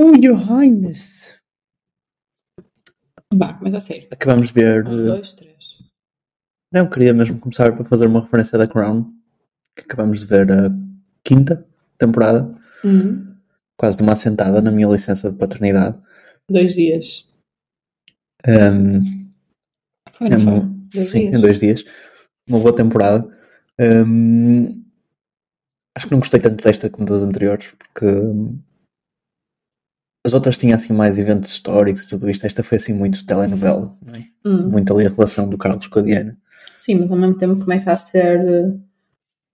Hello, Your Highness. Vá, começa a sério. Acabamos de ver. Um, eh, dois, três. Não, queria mesmo começar para fazer uma referência da Crown. Que acabamos de ver a quinta temporada. Uhum. Quase de uma assentada na minha licença de paternidade. Dois dias. Um, Foi, É uma- Dois sim, dias. em dois dias. Uma boa temporada. Um, acho que não gostei tanto desta como das anteriores, porque as outras tinham assim mais eventos históricos e tudo isto. Esta foi assim muito telenovela, não é? Hum. Muito ali a relação do Carlos com a Diana. Sim, mas ao mesmo tempo começa a ser eh,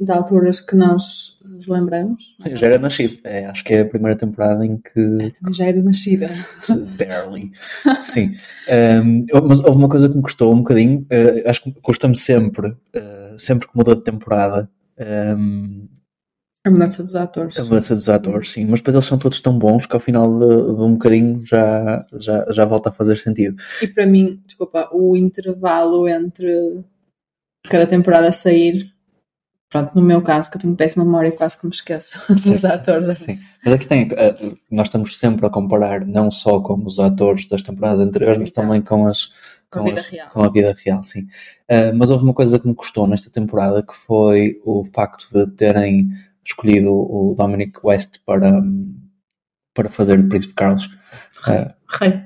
de alturas que nós nos lembramos. Sim, já era nascido. É, acho que é a primeira temporada em que. Eu também já era nascida. Barely. Sim. Um, mas houve uma coisa que me custou um bocadinho. uh, acho que custa-me sempre, uh, sempre que muda de temporada, um, A mudança dos atores. a mudança dos atores, sim. Mas depois eles são todos tão bons que ao final de, de um bocadinho já, já, já volta a fazer sentido. E para mim, desculpa, o intervalo entre cada temporada sair, pronto, no meu caso, que eu tenho péssima memória, quase que me esqueço dos atores. Sim. Mas aqui tem. uh, nós estamos sempre a comparar não só com os atores das temporadas anteriores, mas Exato. também com as. Com a vida as- real. com a vida real, sim. Uh, mas houve uma coisa que me custou nesta temporada que foi o facto de terem escolhido o Dominic West para, hum, para fazer o Príncipe Carlos. Uh, Rei.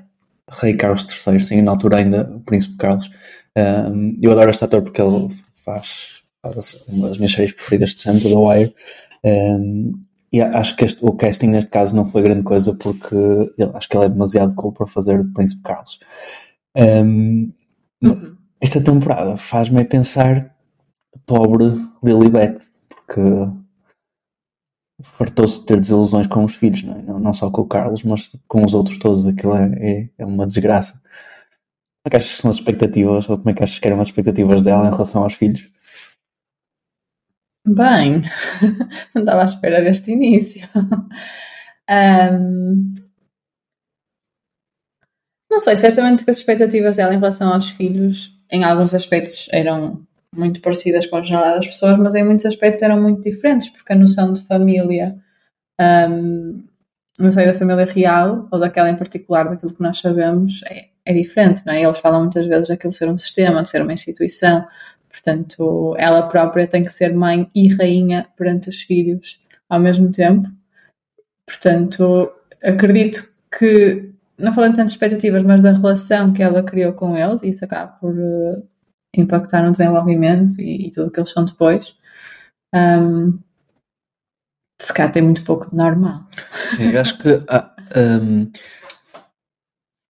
Rei Carlos III, sim, na altura ainda o Príncipe Carlos. Um, eu adoro este ator porque ele faz, faz uma das minhas séries preferidas de sempre, The Wire. Um, e a- acho que este- o casting neste caso não foi grande coisa porque ele- acho que ele é demasiado cool para fazer o Príncipe Carlos. Um, Uhum. esta temporada faz-me pensar pobre Lilibet, porque fartou-se de ter desilusões com os filhos, não, é? não, não só com o Carlos, mas com os outros todos. Aquilo é, é, é uma desgraça. Como é que achas que são as expectativas, ou como é que achas que eram as expectativas dela em relação aos filhos? Bem, não estava à espera deste início. Ahm, não sei, certamente que as expectativas dela em relação aos filhos, em alguns aspectos, eram muito parecidas com a geral das pessoas, mas em muitos aspectos eram muito diferentes, porque a noção de família, ahm, não sei, da família real, ou daquela em particular, daquilo que nós sabemos, é, é diferente, não é? Eles falam muitas vezes daquilo ser um sistema, de ser uma instituição, Portanto, ela própria tem que ser mãe e rainha perante os filhos ao mesmo tempo. Portanto, acredito que, não falando tanto de expectativas, mas da relação que ela criou com eles, e isso acaba por eh, impactar no desenvolvimento e, e tudo o que eles são depois. Um, se calhar tem muito pouco de normal. Sim, eu acho que hum,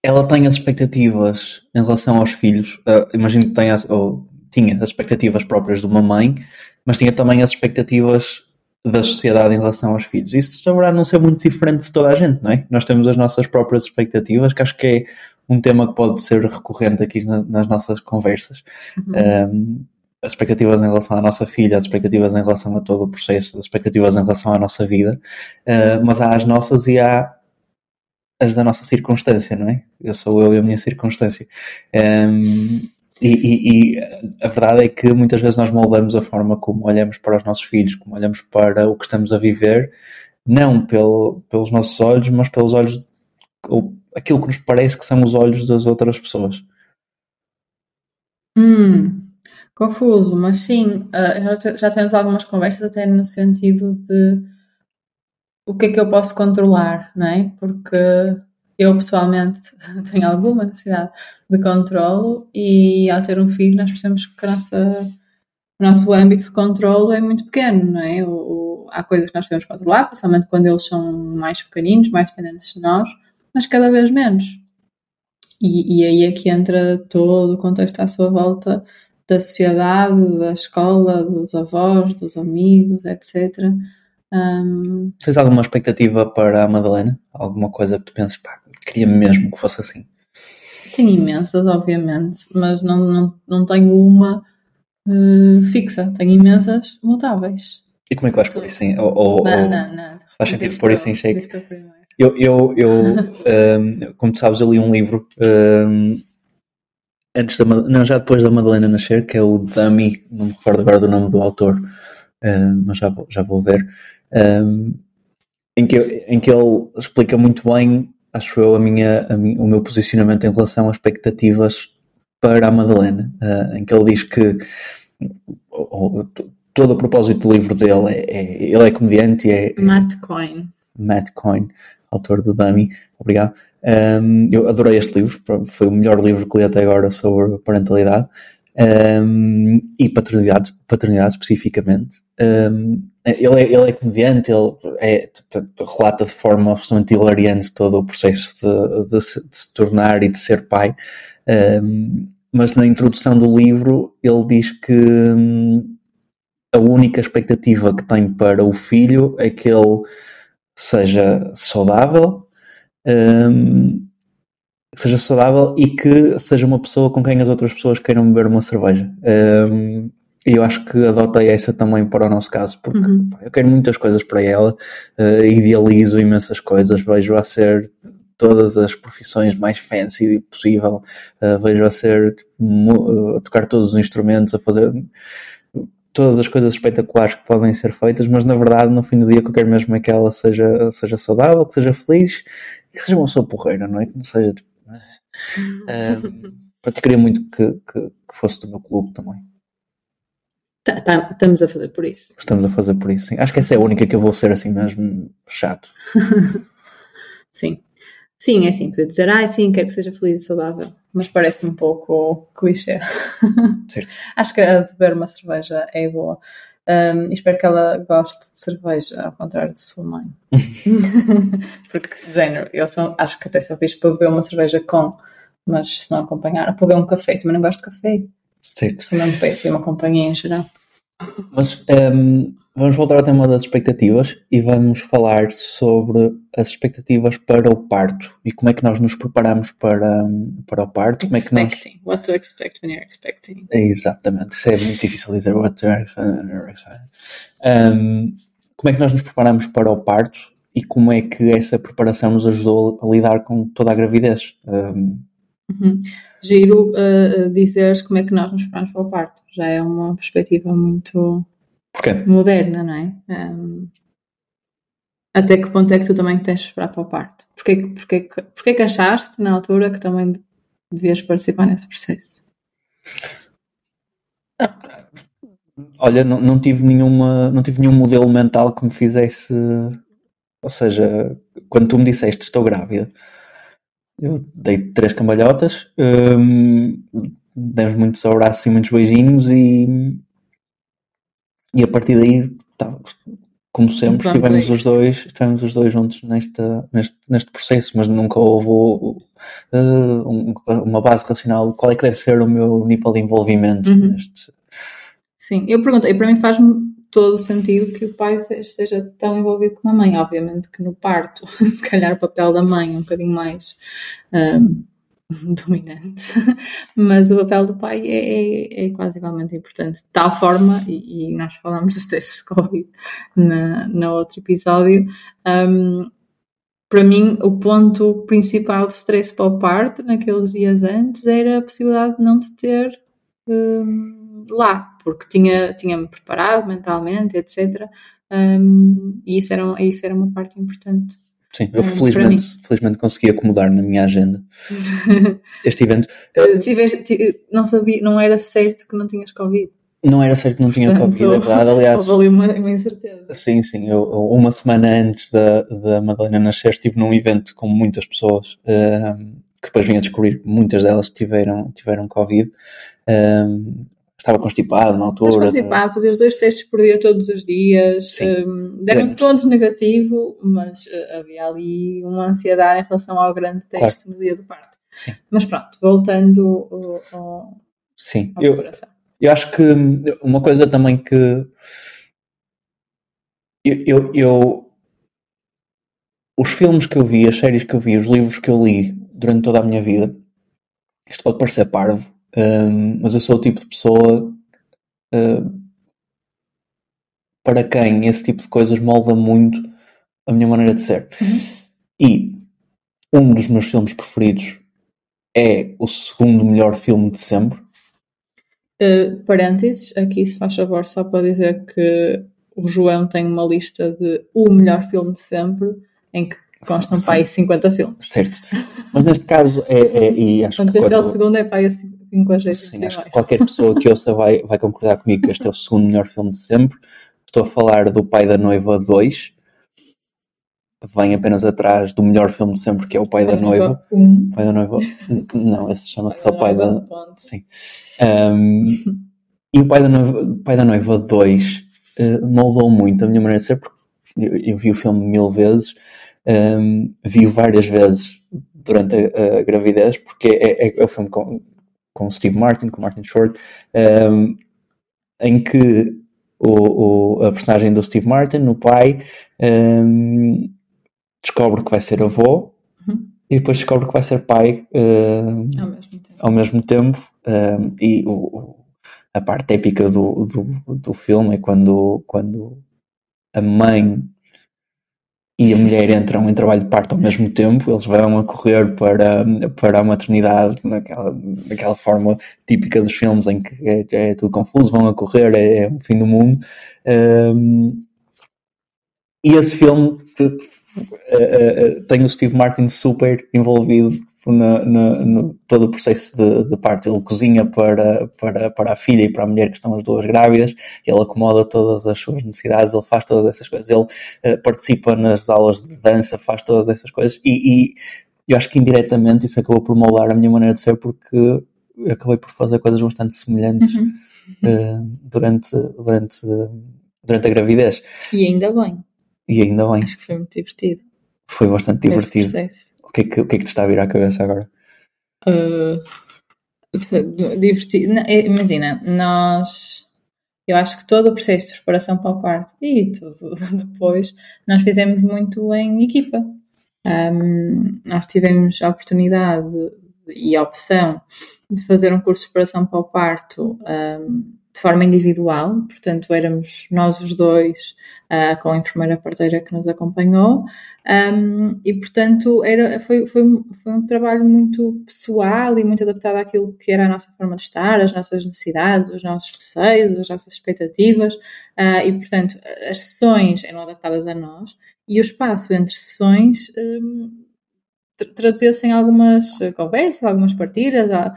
ela tem as expectativas em relação aos filhos. Ah, imagino que tenha, ou tinha as expectativas próprias de uma mãe, mas tinha também as expectativas da sociedade em relação aos filhos. Isso deverá não ser muito diferente de toda a gente, não é? Nós temos as nossas próprias expectativas, que acho que é um tema que pode ser recorrente aqui na- nas nossas conversas. Um, as expectativas em relação à nossa filha, as expectativas em relação a todo o processo, as expectativas em relação à nossa vida, Uh, mas há as nossas e há as da nossa circunstância, não é? Eu sou eu e a minha circunstância. Um, e, e- e a verdade é que muitas vezes nós moldamos a forma como olhamos para os nossos filhos, como olhamos para o que estamos a viver, não pelo, pelos nossos olhos, mas pelos olhos, ou aquilo que nos parece que são os olhos das outras pessoas. Hum, confuso, mas sim, ah, já, te- já tivemos algumas conversas até no sentido de o que é que eu posso controlar, não é? Porque eu pessoalmente tenho alguma necessidade de controlo e ao ter um filho nós percebemos que nossa, o nosso âmbito de controlo é muito pequeno, não é? O- o- há coisas que nós podemos controlar, principalmente quando eles são mais pequeninos, mais dependentes de nós, mas cada vez menos. E, e aí é que entra todo o contexto à sua volta da sociedade, da escola, dos avós, dos amigos, etc. Hum, Tens alguma expectativa para a Madalena? Alguma coisa que tu penses, pá, queria mesmo que fosse assim? tenho imensas, obviamente, mas não, não, não tenho uma eh, fixa. Tenho imensas mutáveis. E como é que vais pôr isso em, ou, ou- Não, não, não. faz sentido pôr isso em xeque? Eu, eu, eu um, como tu sabes, eu li um livro um, antes da não, já depois da Madalena nascer, que é o Dummy, não me recordo agora do nome do autor, um, mas já vou, já vou ver. Um, em que, em que ele explica muito bem, acho eu, a minha, a minha, o meu posicionamento em relação às expectativas para a Madalena, uh, em que ele diz que todo o propósito do livro dele é, é ele é comediante e é Matt Coyne Matt Coyne, autor do Dummy, obrigado um, eu adorei este livro, foi o melhor livro que li até agora sobre parentalidade um, e paternidade, paternidade especificamente. Um, ele, é, ele é comediante, ele é, relata de forma absolutamente hilariante todo o processo de, de, se, de se, tornar e de ser pai. Mas na introdução do livro ele diz que a única expectativa que tem para o filho é que ele seja saudável, um, seja saudável e que seja uma pessoa com quem as outras pessoas queiram beber uma cerveja. Um, e eu acho que adotei essa também para o nosso caso, porque uhum. eu quero muitas coisas para ela, uh, idealizo imensas coisas, vejo a ser todas as profissões mais fancy possível, uh, vejo a ser uh, a tocar todos os instrumentos, a fazer todas as coisas espetaculares que podem ser feitas, mas na verdade, no fim do dia, o que eu quero mesmo é que ela seja, seja saudável, que seja feliz e que seja uma pessoa porreira, não é? Que não seja tipo, um, eu queria muito que, que, que, fosse do meu clube também. Tá, tá, estamos a fazer por isso. Estamos a fazer por isso, sim. Acho que essa é a única que eu vou ser assim mesmo chato. sim. Sim, é assim, poder dizer, ah, sim, quero que seja feliz e saudável, mas parece-me um pouco clichê. Certo. Acho que a de beber uma cerveja é boa. Um, espero que ela goste de cerveja, ao contrário de sua mãe. Porque, género, eu só, acho que até só fiz para beber uma cerveja com, mas se não acompanhar, para beber um café, também não gosto de café. Certo. Sou mesmo péssima companhia em geral. Mas um, vamos voltar ao tema das expectativas e vamos falar sobre as expectativas para o parto e como é que nós nos preparamos para, para o parto. Como é que nós... What to expect when you're expecting. Exatamente, isso é muito difícil dizer. What to expect. Um, como é que nós nos preparamos para o parto e como é que essa preparação nos ajudou a lidar com toda a gravidez? Um, Uhum. Giro uh, dizeres como é que nós nos preparamos para o parto. Já é uma perspectiva muito Moderna, não é? Um, até que ponto é que tu também tens de esperar para o parto? Porquê, porquê, porquê que achaste na altura que também devias participar nesse processo? Olha, não, não, tive nenhuma, não tive nenhum modelo mental que me fizesse. Ou seja, quando tu me disseste estou grávida, eu dei três cambalhotas, um, demos muitos abraços e muitos beijinhos e, e a partir daí, tá, como sempre, estivemos os dois, estivemos os dois juntos nesta, neste, neste processo, mas nunca houve uh, um, uma base racional. Qual é que deve ser o meu nível de envolvimento uhum. neste? Sim, eu perguntei, para mim faz-me todo o sentido que o pai esteja tão envolvido com a mãe. Obviamente que no parto, se calhar o papel da mãe é um bocadinho mais um, dominante, mas o papel do pai é, é, é, quase igualmente importante. De tal forma, e, e nós falamos dos testes de Covid na, outro episódio, um, para mim o ponto principal de stress para o parto naqueles dias antes era a possibilidade de não te ter um, lá, porque tinha, tinha-me preparado mentalmente, etc. Um, e isso era, isso era uma parte importante. Sim, eu felizmente, felizmente consegui acomodar na minha agenda este evento. Tiveste, não sabia, não era certo que não tinhas Covid. Não era certo que não tinha Covid, é verdade. Aliás, houve uma, uma incerteza. Sim, sim. Eu, uma semana antes da, da Madalena nascer, estive num evento com muitas pessoas que depois vim a descobrir que muitas delas tiveram, tiveram Covid. Um, estava constipado na altura. Estava constipado, fazia os dois testes por dia todos os dias, um, deram todos negativo, mas uh, havia ali uma ansiedade em relação ao grande teste claro. no dia do parto. Sim. Mas pronto, voltando ao, ao Sim, eu, eu acho que uma coisa também que eu, eu, eu, os filmes que eu vi, as séries que eu vi, os livros que eu li durante toda a minha vida, isto pode parecer parvo, um, mas eu sou o tipo de pessoa uh, para quem esse tipo de coisas molda muito a minha maneira de ser. Uhum. E um dos meus filmes preferidos é o segundo melhor filme de sempre. Uh, parênteses, aqui se faz favor só para dizer que o João tem uma lista de o melhor filme de sempre, em que constam para aí 50 filmes. Certo. Mas neste caso é, é e acho Quando que quando, é o segundo é para aí 50 Sim, acho que qualquer pessoa que ouça vai, vai concordar comigo que este é o segundo melhor filme de sempre. Estou a falar do Pai da Noiva 2. Vem apenas atrás do melhor filme de sempre, que é o Pai, pai da Noiva. Um. Pai da Noiva. Não, esse chama-se só Pai da. Sim. Um, e o Pai da Noiva, Pai da Noiva 2 uh, eh, moldou muito a minha maneira de ser, porque eu, eu vi o filme mil vezes, um, vi-o várias vezes durante a, a gravidez, porque é, é, é o filme com, com Steve Martin, com Martin Short, um, em que o, o, a personagem do Steve Martin, o pai, um, descobre que vai ser avô uhum. e depois descobre que vai ser pai uh, ao mesmo tempo, ao mesmo tempo uh, e o, a parte épica do, do, do filme é quando, quando a mãe e a mulher entram em trabalho de parto ao mesmo tempo, eles vão a correr para, para a maternidade naquela, naquela forma típica dos filmes em que é, é tudo confuso, vão a correr, é, é o fim do mundo. Um, e esse filme uh, uh, tem o Steve Martin super envolvido na, no todo o processo de, de parto. Ele cozinha para, para, para a filha e para a mulher que estão as duas grávidas, ele acomoda todas as suas necessidades, ele faz todas essas coisas, ele uh, participa nas aulas de dança, faz todas essas coisas e, e, eu acho que indiretamente isso acabou por moldar a minha maneira de ser porque eu acabei por fazer coisas bastante semelhantes uhum. uh, durante, durante, durante a gravidez. E ainda bem. E ainda bem. Acho que foi muito divertido. Foi bastante divertido. O que, é que, o que é que te está a vir à cabeça agora? Uh, divertido. Não, é, imagina, nós. Eu acho que todo o processo de preparação para o parto e tudo depois, nós fizemos muito em equipa. Um, nós tivemos a oportunidade e a opção de fazer um curso de preparação para o parto um, de forma individual, portanto éramos nós os dois uh, com a enfermeira parteira que nos acompanhou. Um, e portanto era, foi, foi, foi um trabalho muito pessoal e muito adaptado àquilo que era a nossa forma de estar, as nossas necessidades, os nossos receios, as nossas expectativas. Uh, e portanto as sessões eram adaptadas a nós e o espaço entre sessões um, traduzia-se em algumas conversas, algumas partilhas, uh,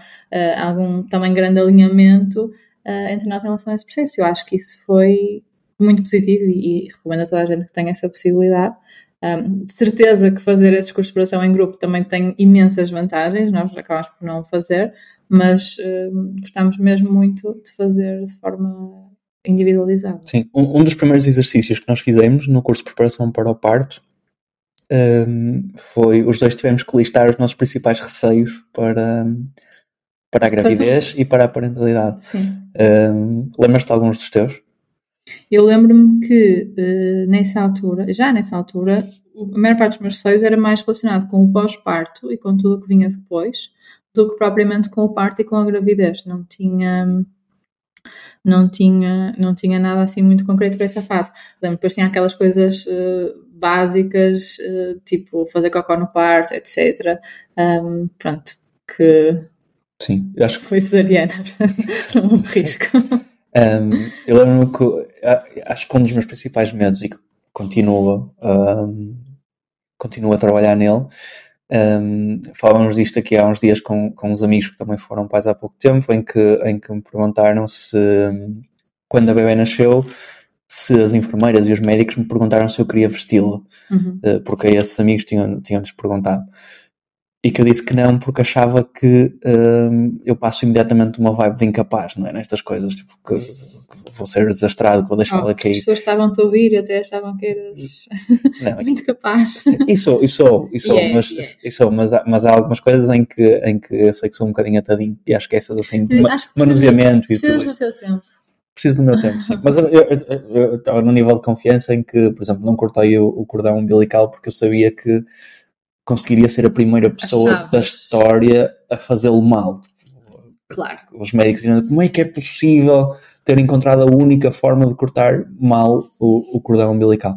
algum também grande alinhamento uh, entre nós em relação a esse processo. Eu acho que isso foi muito positivo e, e recomendo a toda a gente que tenha essa possibilidade. Um, de certeza que fazer esses cursos de exploração em grupo também tem imensas vantagens, nós acabamos por não fazer, mas um, gostamos mesmo muito de fazer de forma individualizada. Sim, um, um, dos primeiros exercícios que nós fizemos no curso de preparação para o parto foi os dois tivemos que listar os nossos principais receios para, para a gravidez e para a parentalidade. Sim. Um, Lembras-te de alguns dos teus? Eu lembro-me que uh, nessa altura, já nessa altura, a maior parte dos meus receios era mais relacionado com o pós-parto e com tudo o que vinha depois, do que propriamente com o parto e com a gravidez. Não tinha não tinha, não tinha nada assim muito concreto para essa fase. Lembro depois tinha aquelas coisas uh, básicas, uh, tipo fazer cocó no parto, etc. Um, pronto, que Sim, eu acho que. Foi cesariana, não risco. Um, eu lembro-me que acho que um dos meus principais medos e que continuo, um, continuo a trabalhar nele. Um, falávamos disto aqui há uns dias com, com uns amigos que também foram pais há pouco tempo, em que, em que me perguntaram se, quando a bebê nasceu, se as enfermeiras e os médicos me perguntaram se eu queria vesti-la, uhum. uh, porque esses amigos tinham-nos tinham perguntado e que eu disse que não porque achava que hum, eu passo imediatamente uma vibe de incapaz, não é? Nestas coisas, tipo, que, que vou ser desastrado, que vou deixar ela oh, cair. As pessoas estavam-te a ouvir e até achavam que eras não, muito capaz. Isso, isso, isso, yeah, mas, yeah. mas, há, mas há algumas coisas em que, em que eu sei que sou um bocadinho atadinho e acho que essas assim, de manuseamento e tudo isso. do teu tempo. Preciso do meu tempo, sim. Mas eu, estava num nível de confiança em que, por exemplo, não cortei o, o cordão umbilical porque eu sabia que conseguiria ser a primeira pessoa Achavas. da história a fazê-lo mal. Claro. Os médicos diziam como é que é possível ter encontrado a única forma de cortar mal o, o cordão umbilical.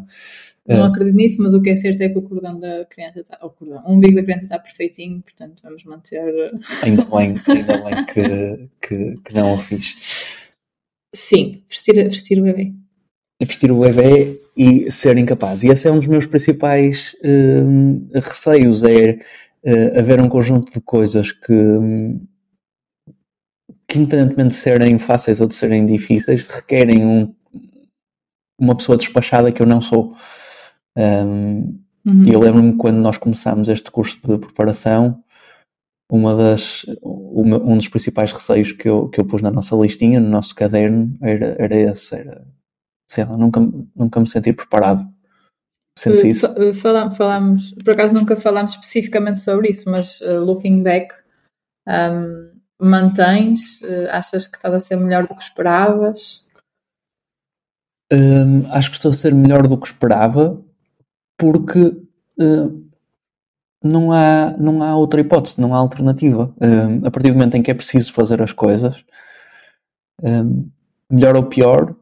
Não uh, acredito nisso, mas o que é certo é que o cordão da criança está, o cordão, o umbigo da criança está perfeitinho, portanto vamos manter. Eh, ainda bem, ainda bem que, que, que não o fiz. Sim, vestir, vestir o bebê. vestir o bebê e ser incapaz. E esse é um dos meus principais uh, receios, é uh, haver um conjunto de coisas que, que independentemente de serem fáceis ou de serem difíceis, requerem um, uma pessoa despachada que eu não sou. Um, uhum. E eu lembro-me quando nós começámos este curso de preparação, uma das, uma, um dos principais receios que eu, que eu pus na nossa listinha, no nosso caderno, era, era esse, era, sei lá, nunca, nunca me senti preparado. Sentes uh, isso? Uh, falámos, falámos, por acaso nunca falámos especificamente sobre isso, mas uh, looking back, um, mantens? Uh, achas que estás a ser melhor do que esperavas? Um, acho que estou a ser melhor do que esperava porque não, há, não há outra hipótese, não há alternativa. Um, a partir do momento em que é preciso fazer as coisas, melhor ou pior,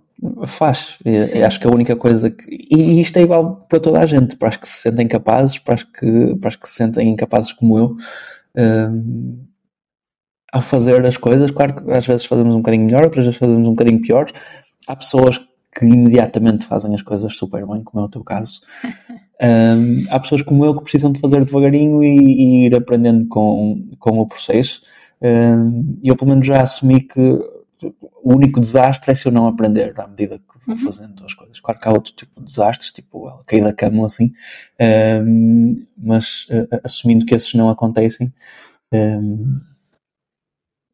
faz. É, acho que a única coisa que. E isto é igual para toda a gente, para as que se sentem capazes, para as que, para as que se sentem incapazes como eu. Um, ao fazer as coisas, claro que às vezes fazemos um bocadinho melhor, outras vezes fazemos um bocadinho pior. Há pessoas que imediatamente fazem as coisas super bem, como é o teu caso. Um, há pessoas como eu que precisam de fazer devagarinho e, e ir aprendendo com, com o processo. Um, eu, pelo menos, já assumi que o único desastre é se eu não aprender à medida que vou uhum. fazendo as coisas. Claro que há outro tipo de desastres, tipo cair da cama ou assim, um, mas uh, assumindo que esses não acontecem.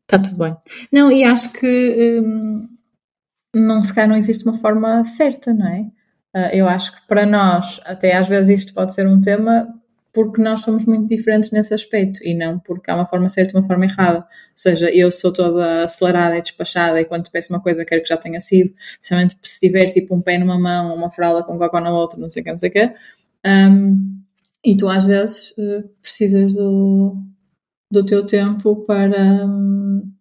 Está tudo bem. Não, e acho que hum, não, se calhar não existe uma forma certa, não é? Uh, eu acho que para nós, até às vezes isto pode ser um tema porque nós somos muito diferentes nesse aspecto e não porque há uma forma certa e uma forma errada. Ou seja, eu sou toda acelerada e despachada e quando peço uma coisa quero que já tenha sido, especialmente se tiver tipo um pé numa mão, uma fralda com cocó na outra, não sei o que, não sei o que. Um, e tu às vezes uh, precisas do, do teu tempo para, um,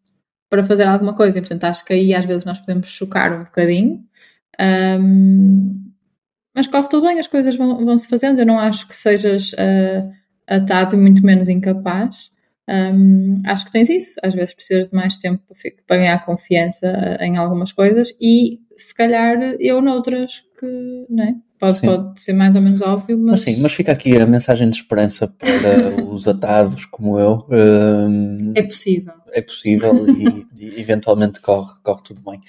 para fazer alguma coisa. E, portanto, acho que aí às vezes nós podemos chocar um bocadinho. Um, mas corre tudo bem, as coisas vão, vão se fazendo. Eu não acho que sejas uh, atado e muito menos incapaz. Um, acho que tens isso. Às vezes precisas de mais tempo para ganhar confiança uh, em algumas coisas e se calhar eu noutras que, não é? Pode, pode ser mais ou menos óbvio, mas... mas... sim, mas fica aqui a mensagem de esperança para os atados como eu. Um, é possível. É possível e, e, eventualmente corre, corre tudo bem.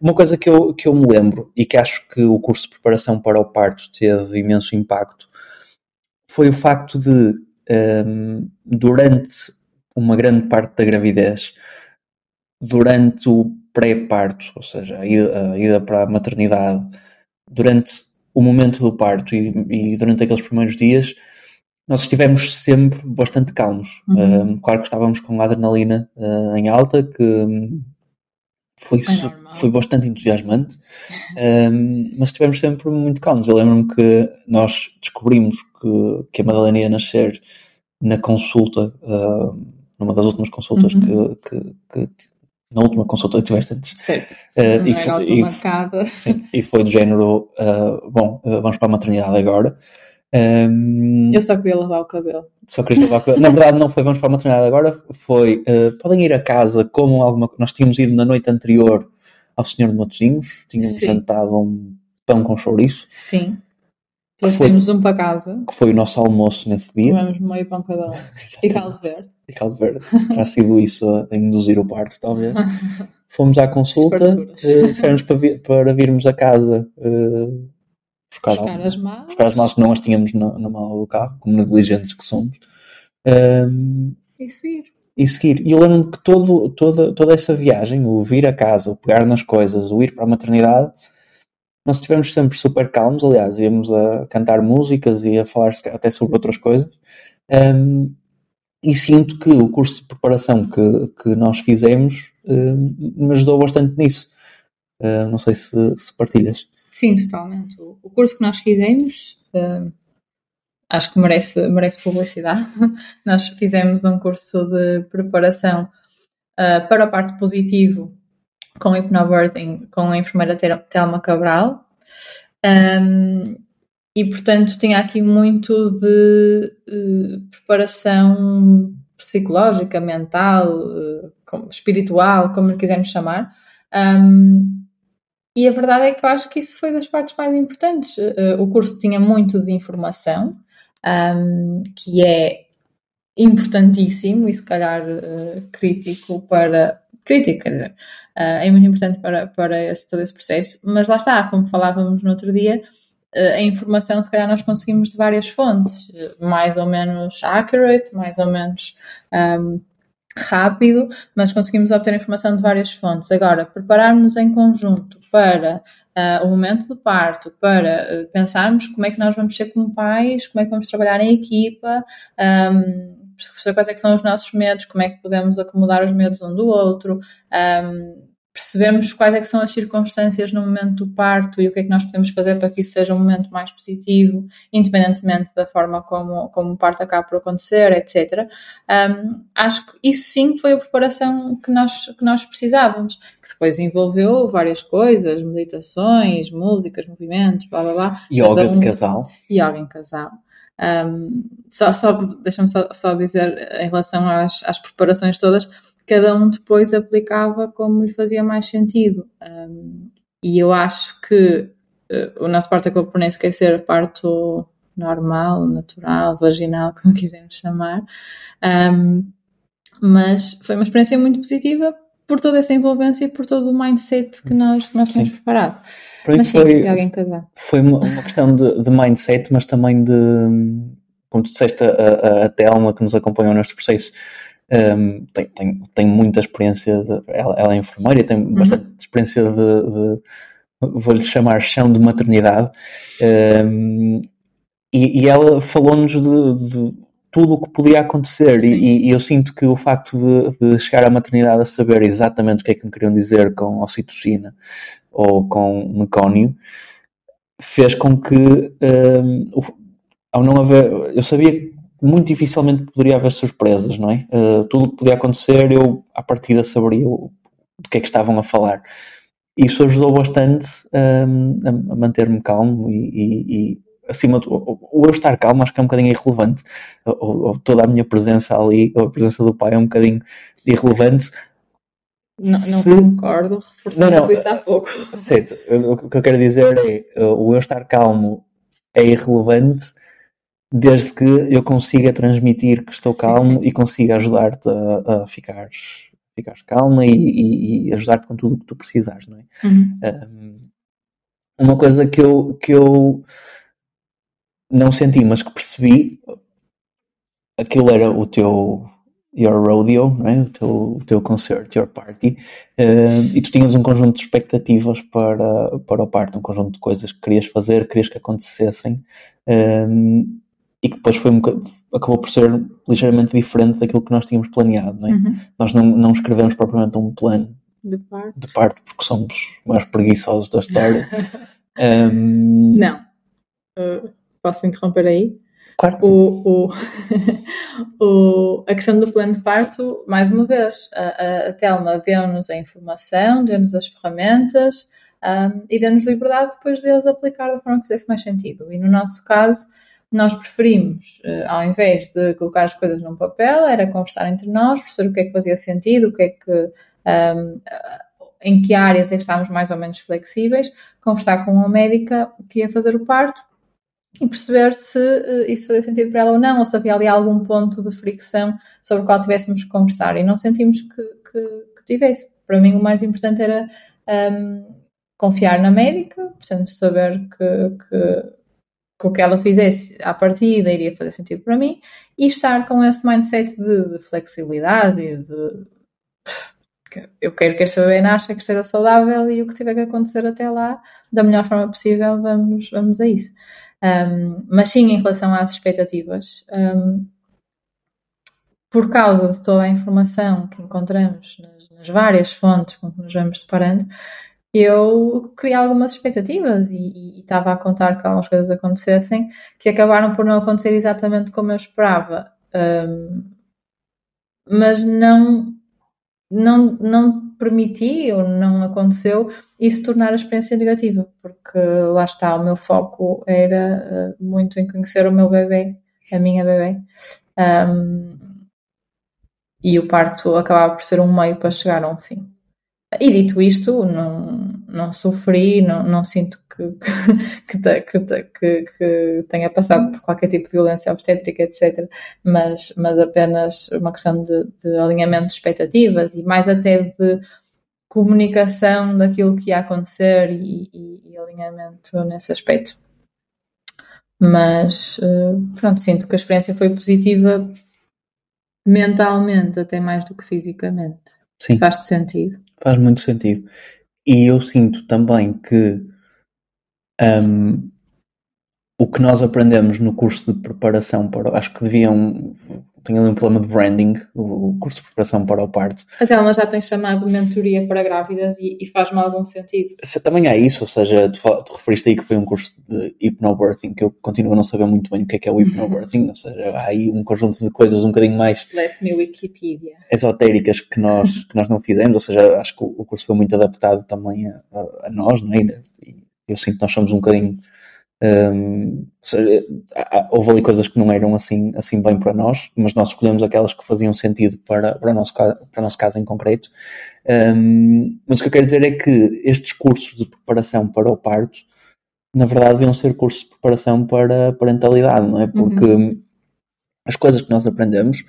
Uma coisa que eu, que eu me lembro e que acho que o curso de preparação para o parto teve imenso impacto foi o facto de, um, durante uma grande parte da gravidez, durante o pré-parto, ou seja, a ida, a ida para a maternidade, durante o momento do parto e, e, durante aqueles primeiros dias, nós estivemos sempre bastante calmos. Uhum. Uh, claro que estávamos com a adrenalina uh, em alta, que foi, é foi bastante entusiasmante, um, mas estivemos sempre muito calmos. Eu lembro-me que nós descobrimos que, que a Madalena ia nascer na consulta, uh, numa das últimas consultas uhum. que, que, que na última consulta que tiveste antes. Certo. Uh, e, foi, e, sim, e foi do género, uh, bom, uh, vamos para a maternidade agora. Um, eu só queria lavar o cabelo. Só queria lavar o cabelo. Na verdade, não foi vamos para a maternidade agora, foi podem ir a casa como alguma Nós tínhamos ido na noite anterior ao Senhor de Matosinhos, tínhamos Sim. jantado um pão com chouriço. Sim. Trouxemos um para casa. Que foi o nosso almoço nesse dia. Comemos meio pão cada um. e caldo verde. E caldo verde. Terá sido isso a induzir o parto, talvez. Fomos à consulta, uh, disseram-nos para, para virmos a casa uh, buscar, buscar as malas. Buscar as malas que não as tínhamos na, na mala do carro, como negligentes que somos. Um, e seguir. E seguir. E eu lembro-me que todo, toda, toda essa viagem, o vir a casa, o pegar nas coisas, o ir para a maternidade, nós estivemos sempre super calmos, aliás, íamos a cantar músicas e a falar até sobre outras coisas. Um, e sinto que o curso de preparação que, que nós fizemos um, me ajudou bastante nisso. Uh, não sei se, se, partilhas. Sim, totalmente. O, curso que nós fizemos uh, acho que merece, merece publicidade. nós fizemos um curso de preparação uh, para a parte positivo com hipnobirthing com a enfermeira Telma Cabral. Um, e portanto tinha aqui muito de uh, preparação psicológica, mental, uh, espiritual, como quisermos chamar, um, e a verdade é que eu acho que isso foi das partes mais importantes. Uh, o curso tinha muito de informação, um, que é importantíssimo e se calhar uh, crítico para. Crítico, quer dizer, uh, é muito importante para, para esse, todo esse processo, mas lá está, como falávamos no outro dia, a informação, se calhar, nós conseguimos de várias fontes, mais ou menos accurate, mais ou menos um, rápido, mas conseguimos obter informação de várias fontes. Agora, prepararmos em conjunto para uh, o momento do parto, para uh, pensarmos como é que nós vamos ser como pais, como é que vamos trabalhar em equipa, um, quais é são os nossos medos, como é que podemos acomodar os medos um do outro, um, percebemos quais é são as circunstâncias no momento do parto e o que é que nós podemos fazer para que isso seja um momento mais positivo, independentemente da forma como, como o parto acaba por acontecer, etc. Um, acho que isso sim foi a preparação que nós, que nós precisávamos, que depois envolveu várias coisas, meditações, músicas, movimentos, blá blá blá. Yoga um, de casal. Yoga em casal. Um, só, só deixa-me só, só, dizer em relação às, às preparações todas, cada um depois aplicava como lhe fazia mais sentido. Um, e eu acho que uh, o nosso parto acabou por nem sequer ser parto normal, natural, vaginal, como quisermos chamar. Um, mas foi uma experiência muito positiva por toda essa envolvência e por todo o mindset que nós, que nós tínhamos preparado. mas sim, foi, alguém casar. Foi uma, uma questão de, de, mindset, mas também de, como tu disseste, a, a, a Telma que nos acompanhou neste processo, um, tem, tem, tem muita experiência, de, ela, ela, é enfermeira e tem uhum. bastante experiência de, de vou-lhe chamar chão de maternidade, um, e, e, ela falou-nos de, de, tudo o que podia acontecer, e, e, eu sinto que o facto de, de, chegar à maternidade a saber exatamente o que é que me queriam dizer com oxitocina ou com mecónio fez com que, um, ao não haver, eu sabia muito dificilmente poderia haver surpresas, não é? Uh, tudo o que podia acontecer, eu à partida saberia o, do que é que estavam a falar. Isso ajudou bastante um, a, a manter-me calmo e, e, e acima do o, eu estar calmo acho que é um bocadinho irrelevante. Ou, ou, toda a minha presença ali, ou a presença do pai é um bocadinho irrelevante. Não, não Se... concordo, reforçando não, não, isso há pouco. Certo, o que eu quero dizer é o eu estar calmo é irrelevante desde que eu consiga transmitir que estou sim, calmo sim. e consiga ajudar-te a, a ficar ficares calma e, e, e ajudar-te com tudo o que tu precisares, não é? Uhum. Um, uma coisa que eu, que eu não senti, mas que percebi, aquilo era o teu your rodeo, não é? o, teu, o teu concerto, your party, uh, e tu tinhas um conjunto de expectativas para, para o parto, um conjunto de coisas que querias fazer, querias que acontecessem, um, e que depois foi um acabou por ser ligeiramente diferente daquilo que nós tínhamos planeado. Não é? uhum. Nós não, não escrevemos propriamente um plano de parte, de parte porque somos mais preguiçosos da história. um... Não. Uh, posso interromper aí? Claro que o, o, o, a questão do plano de parto, mais uma vez, a, a, a Telma deu-nos a informação, deu-nos as ferramentas um, e deu-nos liberdade depois de eles aplicar da forma que fizesse mais sentido. E no nosso caso, nós preferimos, uh, ao invés de colocar as coisas num papel, era conversar entre nós, perceber o que é que fazia sentido, o que é que, um, ehm, em que áreas é que estávamos mais ou menos flexíveis, conversar com uma médica que ia fazer o parto e perceber se uh, isso fazia sentido para ela ou não, ou se havia ali algum ponto de fricção sobre o qual tivéssemos que conversar. E não sentimos que, que, que tivesse. Para mim, o mais importante era um, ehm, confiar na médica, portanto, saber que, que que o que ela fizesse à partida iria fazer sentido para mim e estar com esse mindset de, de flexibilidade e de eu quero que esta bebê nasça, que esteja saudável e o que tiver que acontecer até lá, da melhor forma possível, vamos, vamos a isso. Um, mas sim, em relação às expectativas, um, por causa de toda a informação que encontramos nas, nas várias fontes com que nos vamos deparando, eu criei algumas expectativas e, estava a contar que algumas coisas acontecessem que acabaram por não acontecer exatamente como eu esperava. Um, mas não, não, não permiti ou não aconteceu isso tornar a experiência negativa, porque lá está, o meu foco era uh, muito em conhecer o meu bebê, a minha bebê. Um, e o parto acabava por ser um meio para chegar a um fim. E dito isto, não, não sofri, não, não sinto que, que, que, que, que, tenha passado por qualquer tipo de violência obstétrica, etc. Mas, mas apenas uma questão de, de alinhamento de expectativas e mais até de comunicação daquilo que ia acontecer e, e, e alinhamento nesse aspecto. Mas eh, pronto, sinto que a experiência foi positiva mentalmente, até mais do que fisicamente. Sim. Faz sentido. Faz muito sentido. E eu sinto também que um, o que nós aprendemos no curso de preparação para. Acho que deviam tenho ali um problema de branding, o curso de preparação para o parto. A Telma já tem chamado mentoria para grávidas e, e faz-me algum sentido. Se, também há isso, ou seja, tu, tu, referiste aí que foi um curso de hypnobirthing, que eu continuo a não saber muito bem o que é que é o hypnobirthing, ou seja, há aí um conjunto de coisas um bocadinho mais Let me Wikipedia. esotéricas que nós, que nós não fizemos, ou seja, acho que o, o curso foi muito adaptado também a, a, a nós, não é? E eu sinto que nós somos um bocadinho um, seja, houve ali coisas que não eram assim, assim bem para nós, mas nós escolhemos aquelas que faziam sentido para, para, o, nosso, para o nosso caso em concreto. Um, mas o que eu quero dizer é que estes cursos de preparação para o parto, na verdade, deviam ser cursos de preparação para a parentalidade, não é? Porque uhum. as coisas que nós aprendemos,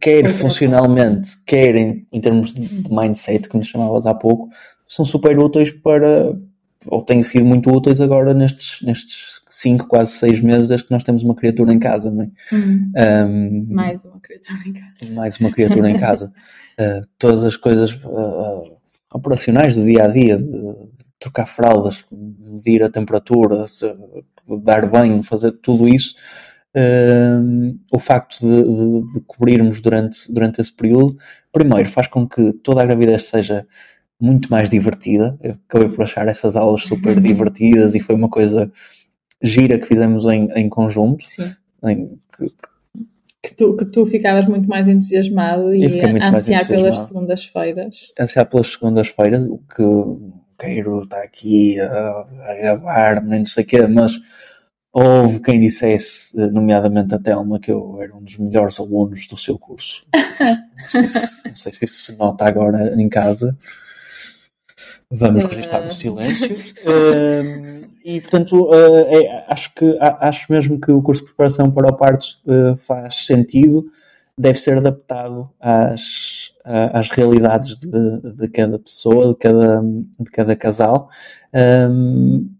quer funcionalmente, quer em, em termos de mindset, que nos chamavas há pouco, são super úteis para, ou têm sido muito úteis agora nestes, nestes cinco, quase seis meses, desde que nós temos uma criatura em casa, não é? Uhum. Um, mais uma criatura em casa. Mais uma criatura em casa. Uh, todas as coisas uh, operacionais do dia a dia, trocar fraldas, medir a temperatura, dar banho, fazer tudo isso. Uh, o facto de, de, de, cobrirmos durante, durante esse período, primeiro, faz com que toda a gravidez seja muito mais divertida. Eu acabei por achar essas aulas super uhum. divertidas e foi uma coisa gira que fizemos em, em conjunto. Sim. Em, que, que, tu, que tu ficavas muito mais entusiasmado e ansiar pelas segundas-feiras. Ansiar pelas segundas-feiras, o que quero estar aqui a, a gravar-me, não sei o quê, mas houve quem dissesse, nomeadamente a Telma, que eu era um dos melhores alunos do seu curso. não, sei se, não sei se isso se nota agora em casa. Vamos registrar no silêncio. uh, e, portanto, uh, é, acho, que, acho mesmo que o curso de preparação para o parto uh, faz sentido, deve ser adaptado às, às realidades de, de cada pessoa, de cada, de cada casal. Um,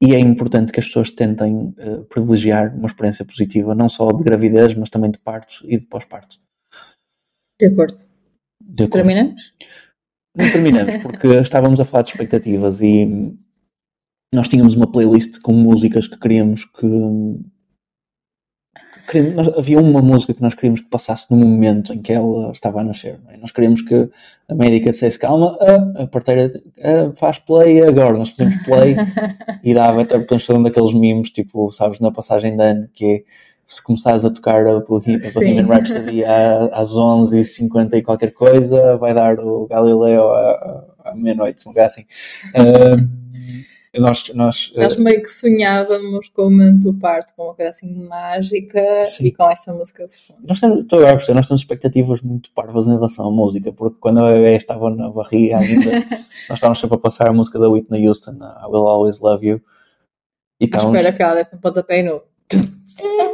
e é importante que as pessoas tentem privilegiar uma experiência positiva, não só de gravidez, mas também de parto e de pós-parto. De acordo. De acordo. Terminamos? Não terminamos, porque estávamos a falar de expectativas e nós tínhamos uma playlist com músicas que queríamos que. Queríamos, havia uma música que nós queríamos que passasse no momento em que ela estava a nascer. É? Nós queríamos que a médica dissesse calma, a, a parteira a, faz play agora. Nós fazemos play e dava, até portanto, um daqueles mimos, tipo, sabes, na passagem de ano, que é se começares a tocar a Bohemian Rhapsody às 11h50 e qualquer coisa, vai dar o Galileu à, à meia-noite, um lugar assim. Uh, nós, nós, nós meio que sonhávamos com o do parto, com uma coisa assim mágica sim. e com essa música de fundo. Nós temos, estou a nós temos expectativas muito parvas em relação à música, porque quando a bebê estava na barriga ainda, nós estávamos sempre a passar a música da Whitney Houston, I Will Always Love You. E estávamos... espera que ela desse um pontapé no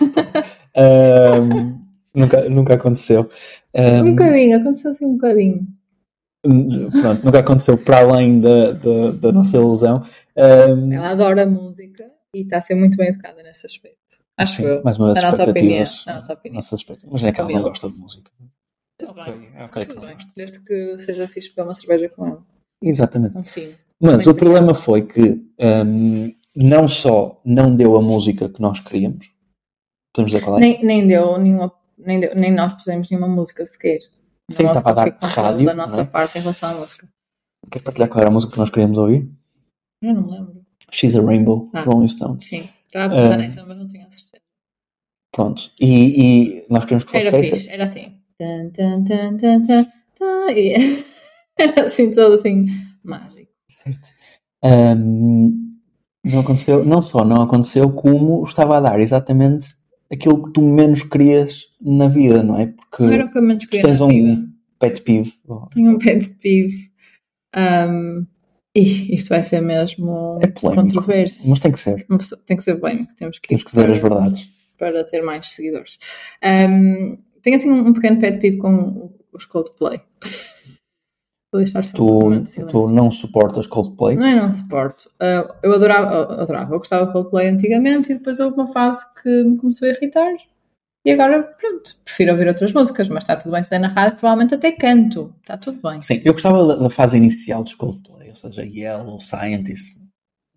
um, nunca, nunca aconteceu. Um, um bocadinho, aconteceu assim um bocadinho. Pronto, nunca aconteceu para além da, da, da nossa ilusão. Um, Ela adora música e está a ser muito bem educada nesse aspecto. Acho que mais uma das nossa opinião. Nossa opinião. Mas é que ela não gosta de música. Tudo bem. É okay, Tudo bem. Desde que seja fixe beber uma cerveja com ela. Exatamente. Um. Mas o problema foi que um, não só não deu a música que nós queríamos, podemos dizer qual é? Nem, nem deu nenhuma, nem, deu, nem nós pusemos nenhuma música sequer. Sim, estava a dar rádio. da nossa é? parte em relação à música. Queres partilhar qual era a música que nós queríamos ouvir? Eu não lembro. She's a Rainbow, ah, Rolling Stones. Sim, estava a pensar uh, nessa, mas não tinha a certeza. Pronto, e, e nós queríamos que fosse era essa. Fixe, era assim. Tan, tan, tan, tan, tan, tan, e era assim, todo assim, mágico. Certo. Um, não aconteceu, não só não aconteceu, como estava a dar exatamente aquilo que tu menos querias na vida, não é? Porque não era o que eu menos queria tens um vida. pet peeve. Tenho um pet peeve. Um, ih, isto vai ser mesmo É polémico. controverso. Mas tem que ser. Pessoa- Tem que ser bem, temos que, Temos que dizer as para- verdades. para ter mais seguidores. Um, tenho assim um pequeno pet peeve com os Coldplay. Vou deixar só um Tu, tu não suportas Coldplay? Não é não suporto. Uh, eu adorava, eu adorava, eu gostava de Coldplay antigamente e depois houve uma fase que me começou a irritar. E agora, pronto, prefiro ouvir outras músicas, mas está tudo bem se der na rádio, provavelmente até canto. Está tudo bem. Sim, eu gostava da, da fase inicial dos Coldplay, ou seja, Yellow, Scientist,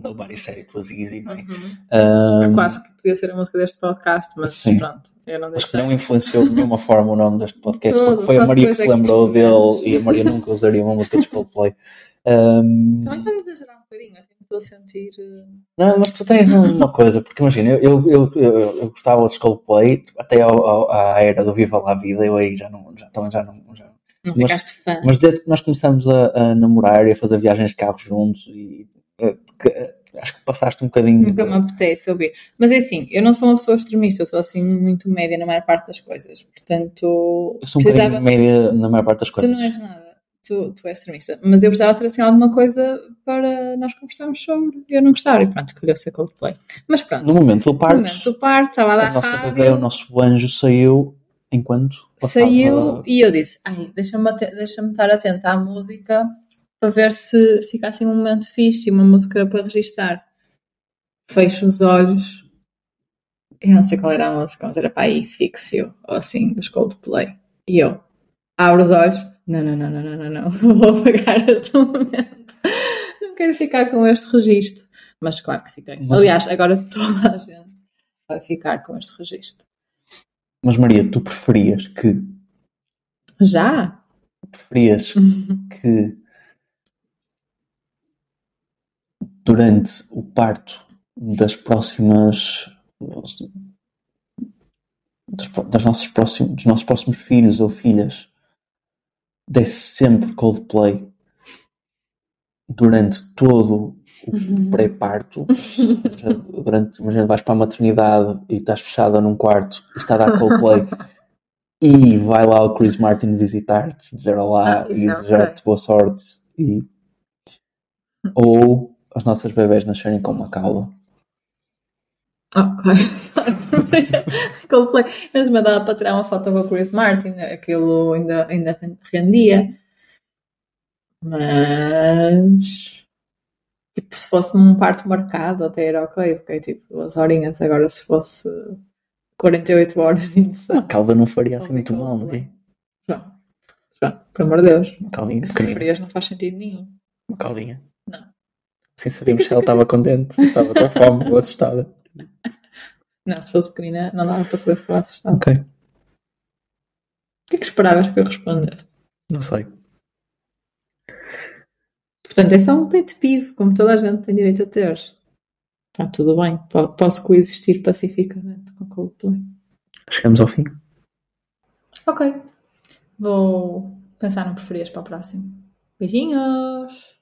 Nobody Said It Was Easy, não é? Uhum. Um, Quase que podia ser a música deste podcast, mas Sim. pronto, eu não Mas deixei. não influenciou de nenhuma forma o nome deste podcast, Todo, porque foi a Maria que se é lembrou dele e a Maria nunca usaria uma música dos Coldplay. Um, Também estás a exagerar um bocadinho, eu estou a sentir. uh, não, mas tu tens uma coisa, porque imagina, eu, eu, eu, eu, gostava dos Coldplay até ao, ao- à era do Viva lá a Vida, eu aí já não, já, também já não. Já, Não Mas- ficaste fã. Mas desde que nós começamos a, a namorar e a fazer viagens de carro juntos, e, eh, que, eh, acho que passaste um bocadinho. Nunca me apetece ouvir. Mas é assim, eu não sou uma pessoa extremista, eu sou assim muito média na maior parte das coisas. Portanto, Eu sou um precisava. bocadinho média na maior parte das Tu coisas. não és nada, tu, tu és extremista. Mas eu precisava ter assim alguma coisa para nós conversarmos sobre. Eu não gostava e pronto, escolheu ser Coldplay. Mas pronto, No momento do no parto, momento do parto, estava a a nossa rádio, bebê, o nosso anjo saiu enquanto passava. saiu e eu disse: Ai, deixa-me deixa-me estar atenta à música para ver se fica assim um momento fixe e uma música para registar. Fecho os olhos. Eu não sei qual era a música, mas era para aí Fixio, ou assim, dos Coldplay. E eu abro os olhos. Não, não, não, não, não, não, não. Vou apagar este momento. Não quero ficar com este registro. Mas claro que fiquei. Mas- Aliás, agora toda a gente vai ficar com este registro. Mas Maria, tu preferias que Já? preferias que durante o parto das próximas das, das nossas próximos, dos nossos próximos filhos ou filhas desse sempre Coldplay durante todo o pré-parto. Já durante, imagina, vais para a maternidade e estás fechada num quarto e está a dar Coldplay e vai lá o Chris Martin visitar-te, dizer olá Ah, e é desejar-te boa sorte e ou as nossas bebés nascerem com uma cauda Ah, claro. Coldplay. Mas me dava para tirar uma foto com o Chris Martin, aquilo ainda, ainda rendia. Mas. Tipo, se fosse um parto marcado, até era ok, porque tipo duas horinhas. Agora, se fosse 48 horas de indução. cauda não faria assim muito mal não Coldplay. é? João, João, por amor de Deus. uma caudinha Se preferias, não faz sentido nenhum. uma sim sabíamos se ela estava contente se estava com fome ou assustada Não, se fosse pequenina, não dava para saber se estava assustado. ok, O que é que esperavas que eu respondesse? não sei Portanto, é só um pet peeve, como toda a gente tem direito a ter. Está tudo bem. Po- Posso coexistir pacificamente com Coldplay. chegamos ao fim Ok. Vou pensar no preferias para o próximo. Beijinhos!